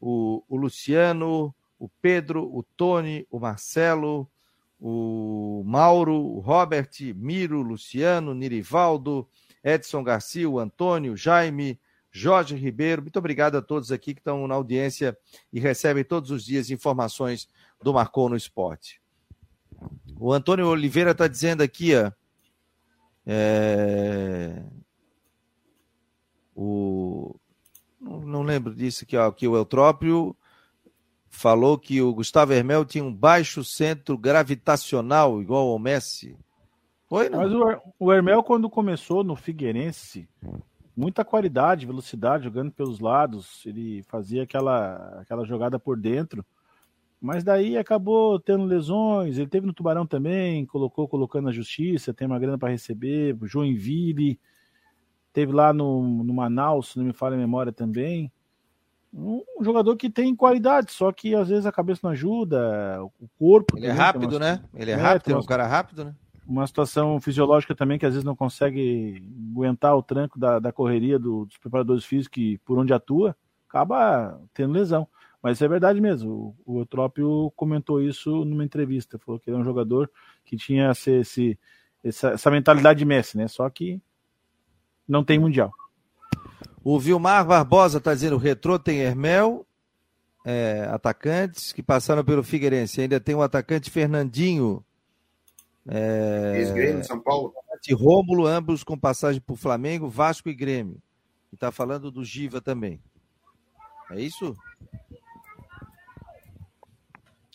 O, o Luciano, o Pedro, o Tony, o Marcelo, o Mauro, o Robert, Miro, Luciano, Nirivaldo, Edson Garcia, o Antônio, Jaime, Jorge Ribeiro. Muito obrigado a todos aqui que estão na audiência e recebem todos os dias informações do Marcou no Esporte. O Antônio Oliveira está dizendo aqui, ó, é, o, não, lembro disso, que, ó, que o Eutrópio falou que o Gustavo Hermel tinha um baixo centro gravitacional, igual ao Messi. Foi, não? Mas o, o Hermel, quando começou no Figueirense, muita qualidade, velocidade, jogando pelos lados, ele fazia aquela, aquela jogada por dentro. Mas daí acabou tendo lesões. Ele teve no Tubarão também, colocou colocando na justiça, tem uma grana para receber. Joinville, Teve lá no, no Manaus, se não me falha a memória também. Um jogador que tem qualidade, sá que às vezes a cabeça não ajuda, o corpo. Ele é rápido, uma... né? Ele é, é rápido, é um cara rápido, né? Uma situação fisiológica também que às vezes não consegue aguentar o tranco da, da correria do, dos preparadores físicos que, por onde atua, acaba tendo lesão. Mas é verdade mesmo. O, o Eutrópio comentou isso numa entrevista. Falou que ele é um jogador que tinha esse, esse, essa, essa mentalidade de Messi, né? Só que não tem mundial. O Vilmar Barbosa está dizendo: o Retrô tem Hermel, é, atacantes que passaram pelo Figueirense. Ainda tem o atacante Fernandinho. É, Ex-Grêmio, São Paulo. Rômulo, ambos com passagem por Flamengo, Vasco e Grêmio. E está falando do Giva também. É isso?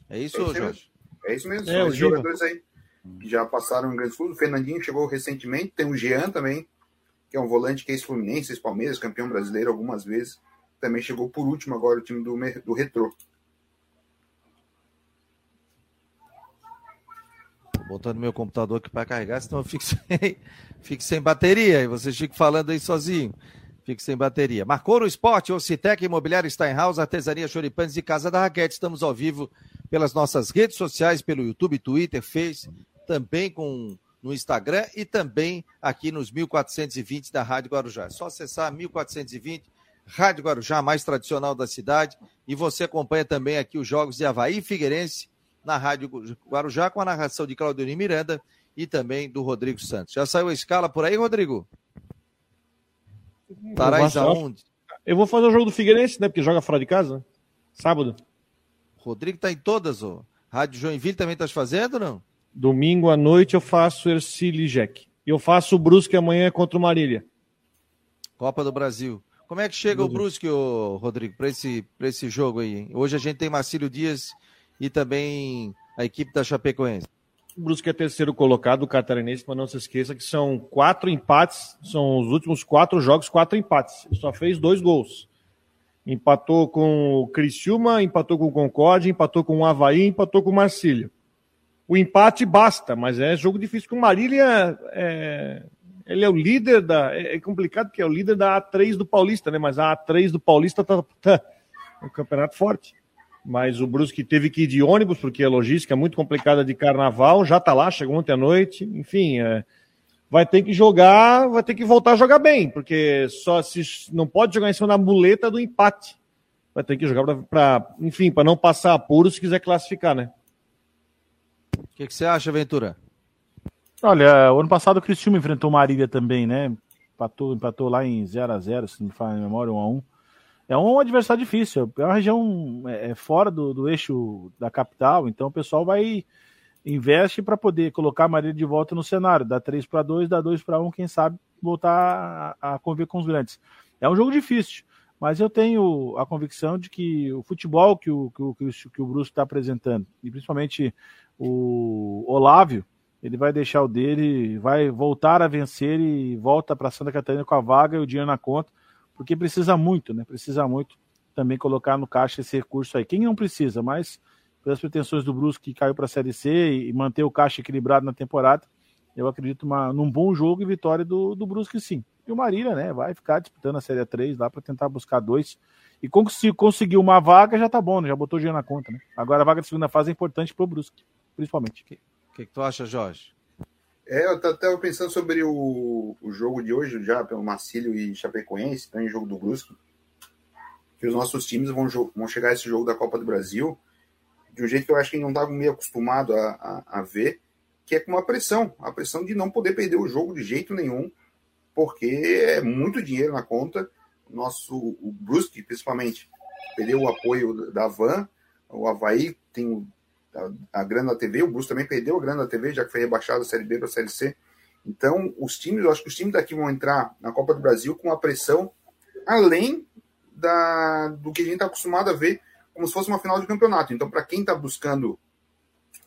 É isso, é Jorge? É isso mesmo. É, São os jogadores aí que já passaram em grandes clubes. O Fernandinho chegou recentemente. Tem o Jean também, que é um volante que é ex-Fluminense, ex-Palmeiras, campeão brasileiro algumas vezes. Também chegou por último agora o time do, do Retrô. Botando meu computador aqui para carregar, senão eu fico sem, fico sem bateria e vocês ficam falando aí sozinho. Fique sem bateria. Marcou no esporte, Ocitec, Imobiliário Steinhaus, Artesania Choripanes e Casa da Raquete. Estamos ao vivo pelas nossas redes sociais, pelo YouTube, Twitter, Face, também com no Instagram e também aqui nos 1420 da Rádio Guarujá. É só acessar 1420, Rádio Guarujá, mais tradicional da cidade. E você acompanha também aqui os jogos de Havaí e Figueirense na Rádio Guarujá, com a narração de Claudio Miranda e também do Rodrigo Santos. Já saiu a escala por aí, Rodrigo? Estarás aonde? Eu vou fazer o jogo do Figueirense, né? Porque joga fora de casa. Sábado. Rodrigo tá em todas, ó. Rádio Joinville também tá fazendo, não? Domingo à noite eu faço Ercílio Jack. Eu faço o Brusque amanhã contra o Marília. Copa do Brasil. Como é que chega o Brusque, ô, Rodrigo, para esse, esse jogo aí? Hein? Hoje a gente tem Marcílio Dias e também a equipe da Chapecoense. O Brusque é terceiro colocado, o catarinense, mas não se esqueça que são quatro empates, são os últimos quatro jogos, quatro empates. Ele só fez dois gols. Empatou com o Criciúma, empatou com o Concorde, empatou com o Havaí, empatou com o Marcílio o empate basta, mas é jogo difícil. Com o Marília, é, ele é o líder da. É, é complicado porque é o líder da A3 do Paulista, né? Mas a A3 do Paulista tá, tá um campeonato forte. Mas o Brusque teve que ir de ônibus, porque a logística é muito complicada de carnaval, já tá lá, chegou ontem à noite, enfim, é, vai ter que jogar, vai ter que voltar a jogar bem, porque só se não pode jogar em cima da muleta do empate. Vai ter que jogar para, enfim, para não passar apuro se quiser classificar, né? O que, que, você acha, Ventura? Olha, o ano passado o Cristiúma enfrentou Marília também, né? Empatou, empatou lá em 0x0, se não me fala a memória, 1x1. É um adversário difícil, é uma região é, é, fora do, do eixo da capital, então o pessoal vai investe para poder colocar a Marília de volta no cenário, dá 3 para 2, dá 2 para 1, quem sabe voltar a, a conviver com os grandes. É um jogo difícil, mas eu tenho a convicção de que o futebol que o, que o, que o Brusco está apresentando, e principalmente o Olávio, ele vai deixar o dele, vai voltar a vencer e volta para Santa Catarina com a vaga e o dinheiro na conta, porque precisa muito, né? Precisa muito também colocar no caixa esse recurso aí. Quem não precisa, mas pelas pretensões do Brusque que caiu para a Série C e manter o caixa equilibrado na temporada, eu acredito uma, num bom jogo e vitória do, do Brusque sim. E o Marília, né, vai ficar disputando a Série 3 lá para tentar buscar dois. E se conseguir uma vaga, já tá bom, né? Já botou dinheiro na conta, né? Agora a vaga de segunda fase é importante pro Brusque principalmente. O que, que, que, tu acha, Jorge? É, eu estava pensando sobre o, o jogo de hoje, já pelo Marcílio e Chapecoense, também jogo do Brusque, que os nossos times vão, vão chegar a esse jogo da Copa do Brasil de um jeito que eu acho que não estava meio acostumado a, a, a, ver, que é com uma pressão, a pressão de não poder perder o jogo de jeito nenhum, porque é muito dinheiro na conta. Nosso, o Brusque, principalmente, perdeu o apoio da Van, o Havaí tem a, a grana da TV, o Brusque também perdeu a grana da TV, já que foi rebaixado da Série B para a Série C. Então, os times, eu acho que os times daqui vão entrar na Copa do Brasil com uma pressão além da, do que a gente está acostumado a ver como se fosse uma final de campeonato. Então, para quem está buscando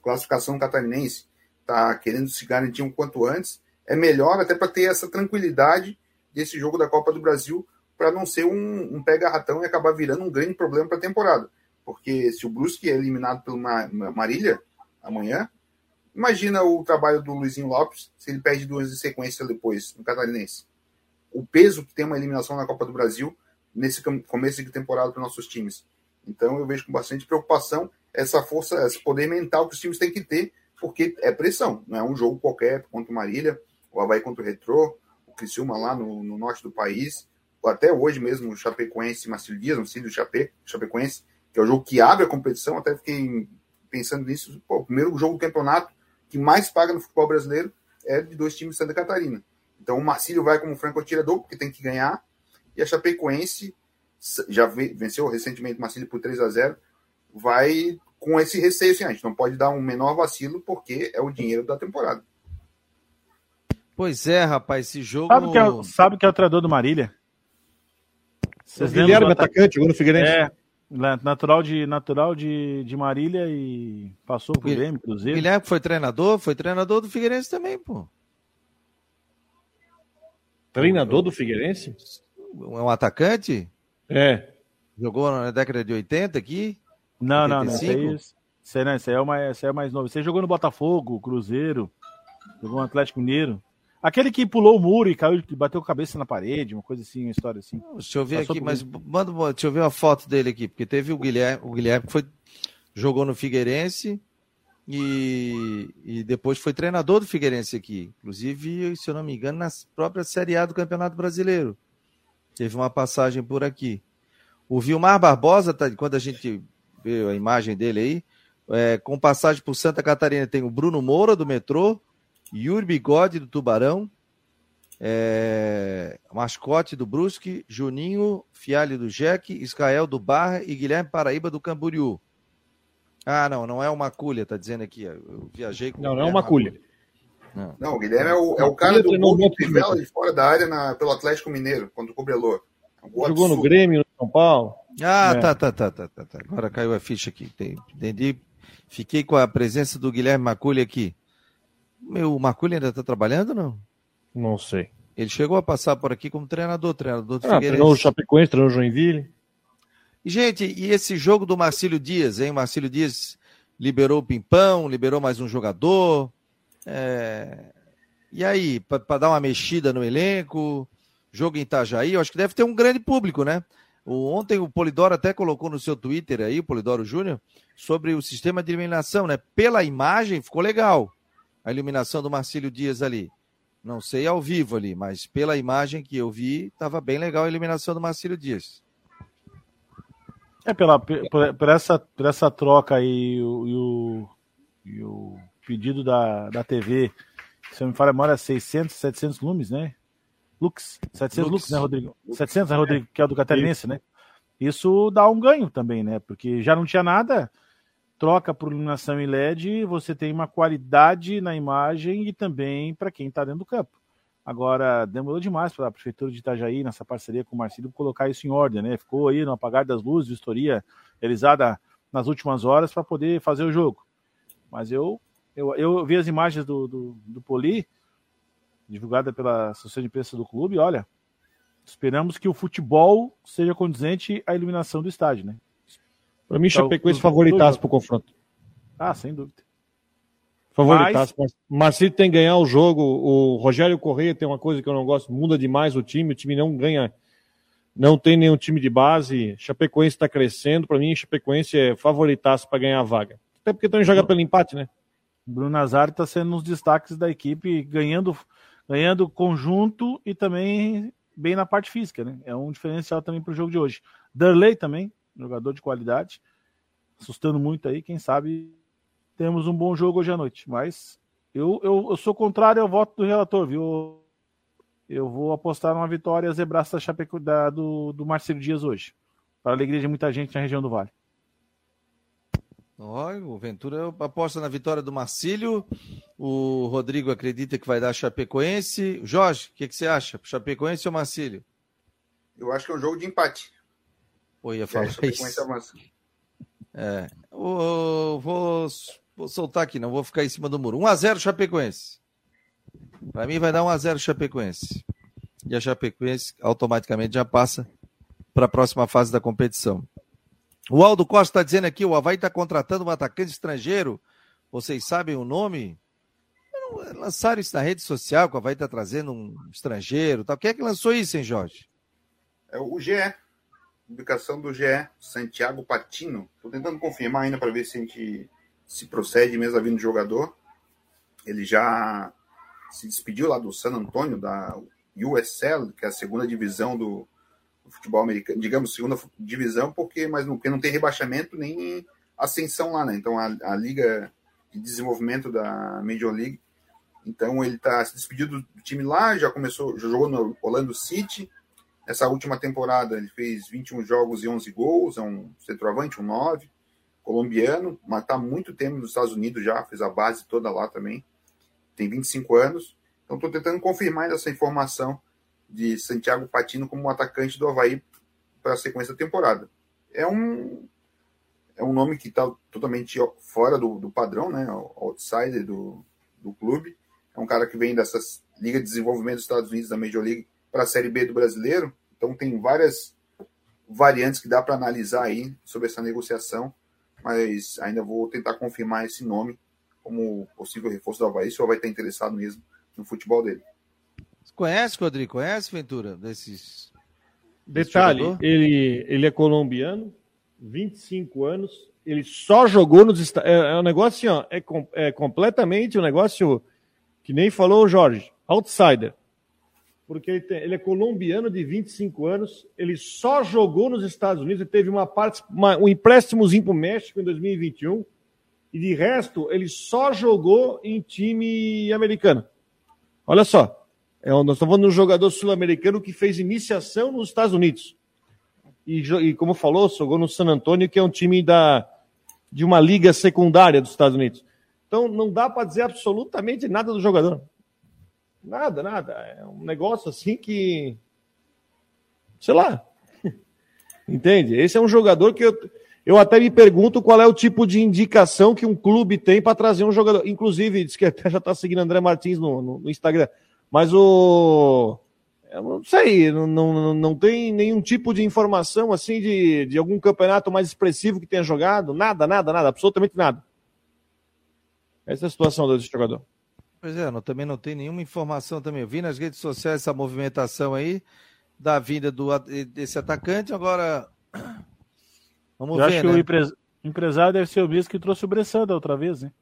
classificação catarinense, está querendo se garantir um quanto antes, é melhor até para ter essa tranquilidade desse jogo da Copa do Brasil, para não ser um, um pega-ratão e acabar virando um grande problema para a temporada. Porque se o Brusque é eliminado pelo Marília amanhã, imagina o trabalho do Luizinho Lopes se ele perde duas de sequência depois no Catarinense. O peso que tem uma eliminação na Copa do Brasil nesse começo de temporada para nossos times. Então eu vejo com bastante preocupação essa força, esse poder mental que os times têm que ter, porque é pressão, não é um jogo qualquer contra o Marília, o Havaí contra o Retrô, o Criciúma lá no, no norte do país, até hoje mesmo o Chapecoense e Marcelo Dias, sei do Chape, Chapecoense, que é o jogo que abre a competição, até fiquei pensando nisso, pô, o primeiro jogo do campeonato que mais paga no futebol brasileiro é de dois times de Santa Catarina. Então o Marcílio vai como franco-atirador, porque tem que ganhar, e a Chapecoense já venceu recentemente o Marcílio por 3 a 0 vai com esse receio, assim, a gente não pode dar um menor vacilo, porque é o dinheiro da temporada. Pois é, rapaz, esse jogo. Sabe que é, sabe que é o treinador do Marília? Vocês o Guilherme, atacante, jogou no Figueirense. É, natural de, natural de, de Marília e passou pro Grêmio, Cruzeiro. Guilherme foi treinador, foi treinador do Figueirense também, pô. Treinador do Figueirense? É um atacante? É. Jogou na década de 80 aqui? Não, 85? não, não. Esse, aí é mais, é mais novo. Você jogou no Botafogo, Cruzeiro, jogou no Atlético Mineiro. Aquele que pulou o muro e caiu, bateu a cabeça na parede, uma coisa assim, uma história assim. Deixa eu ver Passou aqui, mas manda, deixa eu ver uma foto dele aqui, porque teve o Guilherme, o Guilherme que foi, jogou no Figueirense e, e depois foi treinador do Figueirense aqui. Inclusive, se eu não me engano, na própria Série A do Campeonato Brasileiro. Teve uma passagem por aqui. O Vilmar Barbosa, tá, quando a gente vê a imagem dele aí, é, com passagem por Santa Catarina, tem o Bruno Moura, do metrô, Yuri Bigode do Tubarão, é, mascote do Brusque, Juninho Fialho do Jeque, Israel do Barra e Guilherme Paraíba do Camboriú. Ah, não, não é o Maculha, tá dizendo aqui. Eu viajei com Não, não é o Maculha. Não. não, o Guilherme é o, é o cara do gol de Trivela de fora da área na, pelo Atlético Mineiro, contra o Cobelor. É um Jogou absurdo. no Grêmio, no São Paulo. Ah, é. tá, tá, tá, tá, tá, Agora caiu a ficha aqui. Entendi. Fiquei com a presença do Guilherme Maculha aqui. Meu, o Marculho ainda está trabalhando não? Não sei. Ele chegou a passar por aqui como treinador, treinador do ah, Figueirense. Treinou o Chapecoense, treinou o Joinville. E, gente, e esse jogo do Marcílio Dias, hein? Marcílio Dias liberou o Pimpão, liberou mais um jogador. É... E aí, para dar uma mexida no elenco, jogo em Itajaí, eu acho que deve ter um grande público, né? Ontem o Polidoro até colocou no seu Twitter aí, o Polidoro Júnior, sobre o sistema de eliminação, né? Pela imagem ficou legal a iluminação do Marcílio Dias ali. Não sei ao vivo ali, mas pela imagem que eu vi, estava bem legal a iluminação do Marcílio Dias. É, pela, por, por essa, por essa troca aí e o, e o pedido da, da TV, se eu me falo a memória, 600, 700 lumes, né? Lux, 700 lux, lux né, Rodrigo? 700, né, Rodrigo? Que é o do Catarinense, né? Isso dá um ganho também, né? Porque já não tinha nada, troca por iluminação em LED, você tem uma qualidade na imagem e também para quem está dentro do campo. Agora, demorou demais para a Prefeitura de Itajaí, nessa parceria com o Marcelo, colocar isso em ordem, né? Ficou aí no apagar das luzes, vistoria realizada nas últimas horas para poder fazer o jogo. Mas eu, eu, eu vi as imagens do, do, do Poli, divulgada pela Associação de Imprensa do clube, olha, esperamos que o futebol seja condizente à iluminação do estádio, né? Para mim, então, Chapecoense favoritasse para o confronto. Ah, sem dúvida. Favoritasse. Mas... Marcelo tem que ganhar o jogo. O Rogério Correia tem uma coisa que eu não gosto, muda demais o time. O time não ganha, não tem nenhum time de base. Chapecoense está crescendo. Para mim, Chapecoense é favoritaço para ganhar a vaga. Até porque também joga pelo empate, né? Bruno Nazário está sendo um dos destaques da equipe, ganhando, ganhando conjunto e também bem na parte física, né? É um diferencial também para o jogo de hoje. Darley também, jogador de qualidade, assustando muito aí, quem sabe temos um bom jogo hoje à noite. Mas eu, eu, eu sou contrário ao voto do relator, viu? Eu vou apostar numa vitória zebraça da da, do, do Marcelo Dias hoje. Para alegria de muita gente na região do Vale. Olha, o Ventura aposta na vitória do Marcílio. O Rodrigo acredita que vai dar Chapecoense. Jorge, o que, que, você acha? Chapecoense ou Marcílio? Eu acho que é um jogo de empate. Pô, ia falar é, isso. É, vou, vou, vou, soltar aqui, não vou ficar em cima do muro. 1x0 Chapecoense. Para mim vai dar 1x0 Chapecoense. E a Chapecoense automaticamente já passa para a próxima fase da competição. O Aldo Costa está dizendo aqui: o Havaí está contratando um atacante estrangeiro. Vocês sabem o nome? Lançaram isso na rede social, que o Havaí está trazendo um estrangeiro. Tal. Quem é que lançou isso, hein, Jorge? É o GE. publicação do GE, Santiago Patino. Estou tentando confirmar ainda para ver se a gente se procede mesmo a vir do jogador. Ele já se despediu lá do San Antonio, da USL, que é a segunda divisão do futebol americano, digamos, segunda divisão, porque, mas não, porque não tem rebaixamento nem ascensão lá, né? Então a, a liga de desenvolvimento da Major League. Então ele está se despedindo do time lá, já começou, já jogou no Orlando City. Essa última temporada ele fez 21 jogos e 11 gols, é um centroavante, um 9, colombiano, mas está muito tempo nos Estados Unidos já, fez a base toda lá também. Tem 25 anos. Então estou tentando confirmar essa informação de Santiago Patino como um atacante do Havaí para a sequência da temporada. É um é um nome que está totalmente fora do, do, padrão, né? Outsider do, do clube. É um cara que vem dessas Liga de Desenvolvimento dos Estados Unidos, da Major League, para a Série B do brasileiro. Então tem várias variantes que dá para analisar aí sobre essa negociação, mas ainda vou tentar confirmar esse nome como possível reforço do Havaí, se o Havaí está interessado mesmo no futebol dele. Conhece, Rodrigo? Conhece, Ventura? Desses. Detalhe, ele, ele é colombiano, 25 anos, ele só jogou nos Estados é, é um negócio assim, ó, é, com, é completamente um negócio que nem falou o Jorge, outsider. Porque ele, tem, ele é colombiano de 25 anos, ele só jogou nos Estados Unidos, ele teve uma parte, uma, um empréstimozinho para o México em 2021, e de resto, ele só jogou em time americano. Olha só, é, nós estamos falando de um jogador sul-americano que fez iniciação nos Estados Unidos e, e, como falou, jogou no San Antonio, que é um time da, de uma liga secundária dos Estados Unidos. Então não dá para dizer absolutamente nada do jogador. Nada, nada. É um negócio assim que. Sei lá. Entende? Esse é um jogador que eu, eu até me pergunto qual é o tipo de indicação que um clube tem para trazer um jogador. Inclusive, diz que até já está seguindo André Martins no, no, no Instagram. Mas o eu não sei, não, não, não tem nenhum tipo de informação assim de, de algum campeonato mais expressivo que tenha jogado, nada, nada, nada, absolutamente nada. Essa é a situação desse jogador. Pois é, não, também não tem nenhuma informação também. Eu vi nas redes sociais essa movimentação aí da vinda do, desse atacante, agora vamos Eu ver, acho né? que o empresário deve ser o mesmo que trouxe o Bressan da outra vez, né?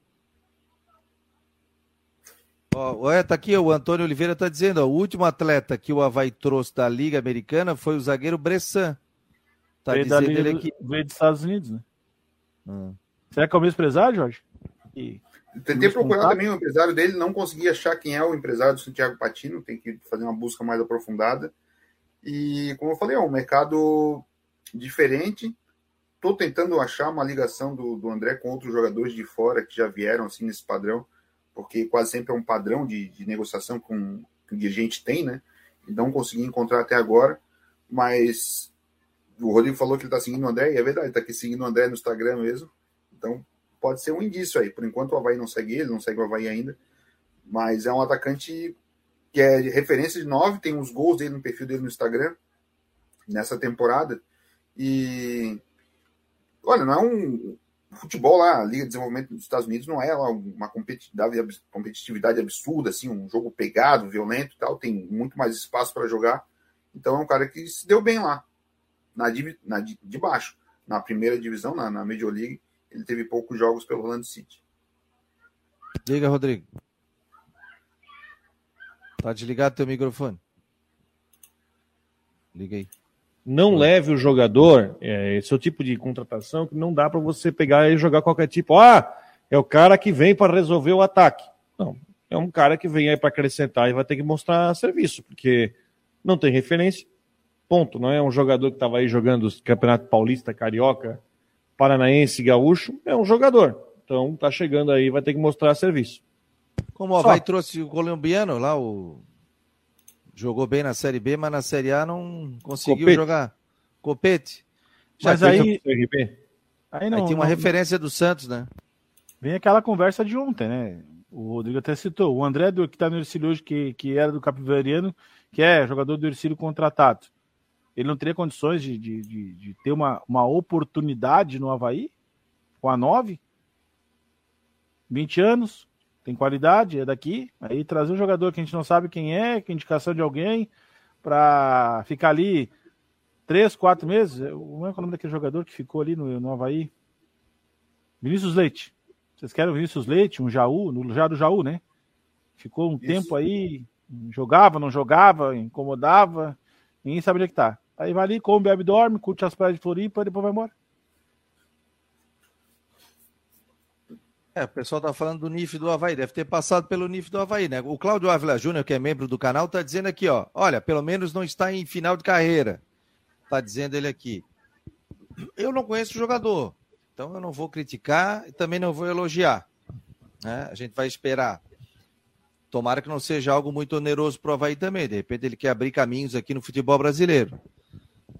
Ó, é, tá aqui, o Antônio Oliveira está dizendo, ó, o último atleta que o Havaí trouxe da Liga Americana foi o zagueiro Bressan. Tá veio dizendo ele aqui. Veio dos Estados Unidos, né? Hum. Será que é o mesmo empresário, Jorge? E... Tentei procurar contato? também o empresário dele, não consegui achar quem é o empresário do Santiago Patino, tem que fazer uma busca mais aprofundada. E, como eu falei, é um mercado diferente. Estou tentando achar uma ligação do, do André com outros jogadores de fora que já vieram assim nesse padrão porque quase sempre é um padrão de, de negociação com, que o dirigente tem, né? E não consegui encontrar até agora, mas o Rodrigo falou que ele está seguindo o André, e é verdade, está aqui seguindo o André no Instagram mesmo, então pode ser um indício aí. Por enquanto o Havaí não segue ele, não segue o Havaí ainda, mas é um atacante que é de referência de 9, tem uns gols dele no perfil dele no Instagram nessa temporada, e olha, não é um futebol lá, a Liga de Desenvolvimento dos Estados Unidos não é uma competitividade, competitividade absurda, assim, um jogo pegado, violento e tal, tem muito mais espaço para jogar. Então é um cara que se deu bem lá, na, na de baixo. Na primeira divisão, na, na Major League, ele teve poucos jogos pelo Orlando City. Diga, Rodrigo. Tá desligado teu microfone. Liga aí não leve o jogador, é, esse é o tipo de contratação que não dá para você pegar e jogar qualquer tipo. Ah, é o cara que vem para resolver o ataque. Não, é um cara que vem aí para acrescentar e vai ter que mostrar serviço, porque não tem referência. Ponto. Não é um jogador que estava aí jogando o Campeonato Paulista, Carioca, Paranaense, Gaúcho. É um jogador. Então tá chegando aí, vai ter que mostrar serviço. Como o Havaí trouxe o colombiano lá, o Jogou bem na Série B, mas na Série A não conseguiu Copete. jogar. Copete. Já mas aí, aí, não, aí tem uma não, referência do Santos, né? Vem aquela conversa de ontem, né? O Rodrigo até citou. O André, do, que está no Ercílio hoje, que, que era do Capivariano, que é jogador do Ercílio contratado. Ele não teria condições de, de, de, de, ter uma, uma oportunidade no Havaí? Com a 9? 20 anos? Tem qualidade, é daqui. Aí trazer um jogador que a gente não sabe quem é, que é indicação de alguém, para ficar ali três, quatro meses. Como é, é o nome daquele jogador que ficou ali no, no Havaí? Vinícius Leite. Vocês querem o Vinícius Leite, um Jaú, no lugar do Jaú, né? Ficou um Isso. tempo aí, jogava, não jogava, incomodava, ninguém sabia onde é que tá. Aí vai ali, come, bebe, dorme, curte as praias de Floripa e depois vai embora. É, o pessoal tá falando do NIF do Havaí, deve ter passado pelo NIF do Havaí, né? O Cláudio Ávila Júnior, que é membro do canal, tá dizendo aqui, ó, olha, pelo menos não está em final de carreira. Tá dizendo ele aqui. Eu não conheço o jogador, então eu não vou criticar e também não vou elogiar. Né? A gente vai esperar. Tomara que não seja algo muito oneroso para o Havaí também. De repente ele quer abrir caminhos aqui no futebol brasileiro.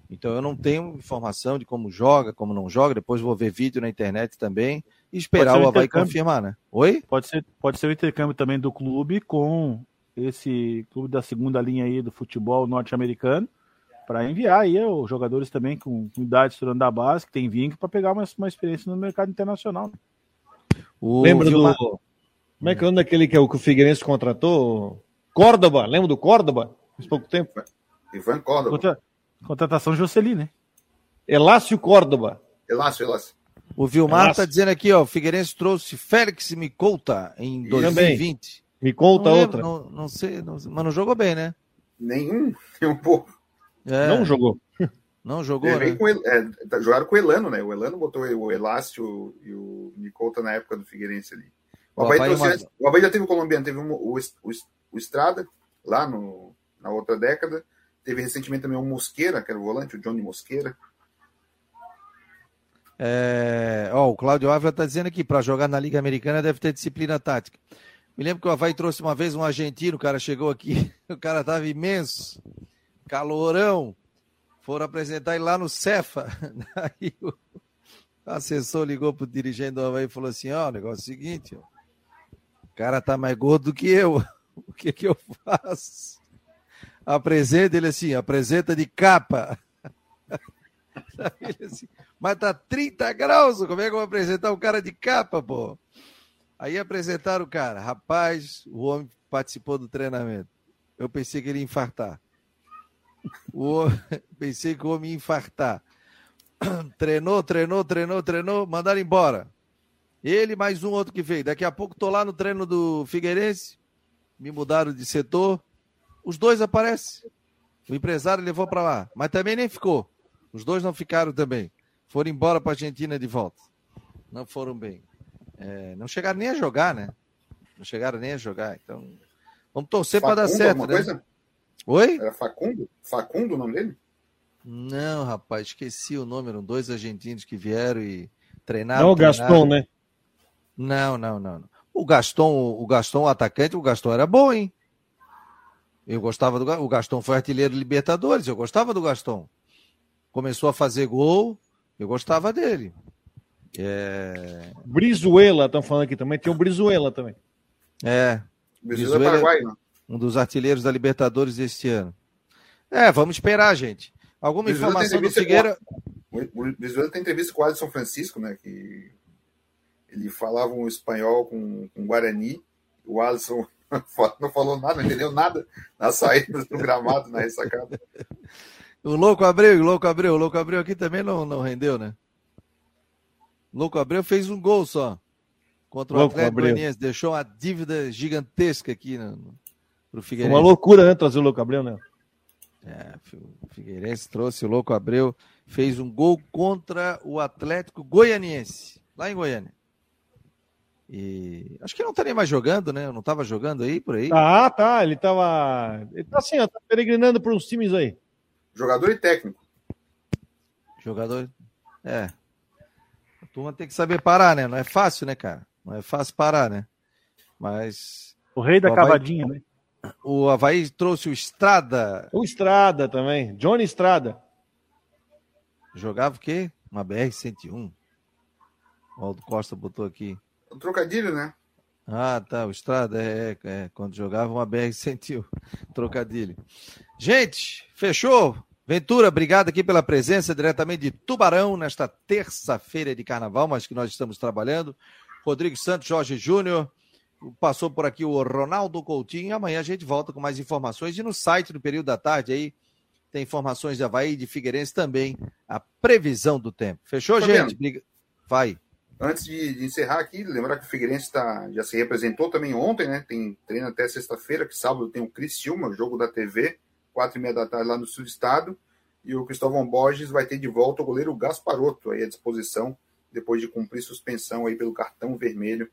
Então eu não tenho informação de como joga, como não joga. Depois vou ver vídeo na internet também e esperar o Havaí confirmar, né? Oi? Pode ser, pode ser o intercâmbio também do clube com esse clube da segunda linha aí do futebol norte-americano para enviar aí os jogadores também com, com idade estourando da base, que tem vínculo, para pegar uma, uma experiência no mercado internacional. Né? O Lembra do. Como é que é o nome daquele que, é o, que o Figueirense contratou? Córdoba, lembra do Córdoba? Faz pouco tempo. Ivan Córdoba. Contra... Contratação Jocely, né? Elácio Córdoba. Elácio, Elácio. O Vilmar está dizendo aqui, ó, o Figueirense trouxe Félix Micouta em 2020. Micolta outra. Não, não sei, não, mas não jogou bem, né? Nenhum, um pouco. É, não jogou. Não jogou, né? Com, é, tá, jogaram com o Elano, né? O Elano botou o Elácio e o Micolta na época do Figueirense ali. O Havaí, trouxe, uma... o Havaí já teve o colombiano, teve um, o, o, o Estrada, lá no, na outra década. Teve recentemente também o Mosqueira, que era o volante, o Johnny Mosqueira. É... Ó, o Cláudio Ávila está dizendo aqui, para jogar na Liga Americana deve ter disciplina tática. Me lembro que o Havaí trouxe uma vez um argentino, o cara chegou aqui, o cara estava imenso, calorão. Foram apresentar ele lá no Cefa. Aí o assessor ligou pro dirigente do Havaí e falou assim: ó, oh, o negócio é o seguinte, ó. o cara tá mais gordo do que eu. O que que eu faço? Apresenta ele assim, apresenta de capa. Assim, mas tá 30 graus, como é que eu vou apresentar o cara de capa, pô? Aí apresentaram o cara. Rapaz, o homem participou do treinamento. Eu pensei que ele ia infartar. O homem, pensei que o homem ia infartar. Treinou, treinou, treinou, treinou, mandaram embora. Ele mais um outro que veio. Daqui a pouco tô lá no treino do Figueirense. Me mudaram de setor. Os dois aparecem. O empresário levou para lá, mas também nem ficou. Os dois não ficaram também. Foram embora para a Argentina de volta. Não foram bem. É, não chegaram nem a jogar, né? Não chegaram nem a jogar. Então, vamos torcer para dar certo. Né? Coisa? Oi? Era Facundo? Facundo o nome dele? Não, rapaz, esqueci o nome. Eram dois argentinos que vieram e treinaram. Não, o Gaston, né? Não, não, não. O Gaston, o Gaston, o atacante, o Gaston era bom, hein? Eu gostava do O Gaston foi artilheiro de Libertadores, eu gostava do Gaston. Começou a fazer gol, eu gostava dele. É... Brizuela, estão falando aqui também. Tem o Brizuela também. É. Brizuela, é Paraguai, não? Um dos artilheiros da Libertadores deste ano. É, vamos esperar, gente. Alguma Brizuela informação do Figueira? Com... O Brizuela tem entrevista com o Alisson Francisco, né? Que ele falava um espanhol com, com Guarani. O Alisson não falou nada, não entendeu nada na saída do gramado, na ressacada. O Louco Abreu, o Louco Abreu, o Louco Abreu aqui também não, não rendeu, né? Louco Abreu fez um gol só contra o Louco Atlético Goianiense. Deixou uma dívida gigantesca aqui no, pro Figueirense. Uma loucura, né, trazer o Louco Abreu, né? É, o Figueirense trouxe o Louco Abreu, fez um gol contra o Atlético Goianiense, lá em Goiânia. E acho que não estaria mais jogando, né? Eu não estava jogando aí por aí. Ah, tá. Ele estava. Ele tá assim, ó, tá peregrinando para uns times aí. Jogador e técnico. Jogador. É turma tem que saber parar, né? Não é fácil, né, cara? Não é fácil parar, né? Mas. O rei da o Havaí... cavadinha, né? O Havaí trouxe o Estrada. O Estrada também. Johnny Estrada. Jogava o quê? Uma BR-101. O Aldo Costa botou aqui. O trocadilho, né? Ah, tá. O Estrada é, é, é quando jogava uma BR-101. Trocadilho. Gente, fechou? Ventura, obrigado aqui pela presença diretamente de Tubarão nesta terça-feira de carnaval, mas que nós estamos trabalhando. Rodrigo Santos, Jorge Júnior, passou por aqui o Ronaldo Coutinho. Amanhã a gente volta com mais informações e no site, no período da tarde aí, tem informações de Havaí e de Figueirense também, a previsão do tempo. Fechou, gente? Vai. Antes de, encerrar aqui, lembrar que o Figueirense tá, já se representou também ontem, né? Tem treino até sexta-feira, que sábado tem o Criciúma, jogo da TV, quatro e meia da tarde lá no sul do estado. E o Cristóvão Borges vai ter de volta o goleiro Gasparotto aí à disposição, depois de cumprir suspensão aí pelo cartão vermelho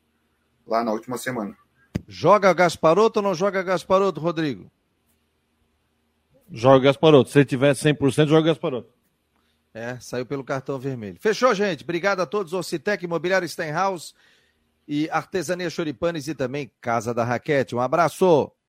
lá na última semana. Joga Gasparotto ou não joga Gasparotto, Rodrigo? Joga Gasparotto. Se ele tiver 100%, joga Gasparotto. É, saiu pelo cartão vermelho. Fechou, gente. Obrigado a todos. Ocitec, Imobiliário Steinhaus e Artesania Choripanes e também Casa da Raquete. Um abraço.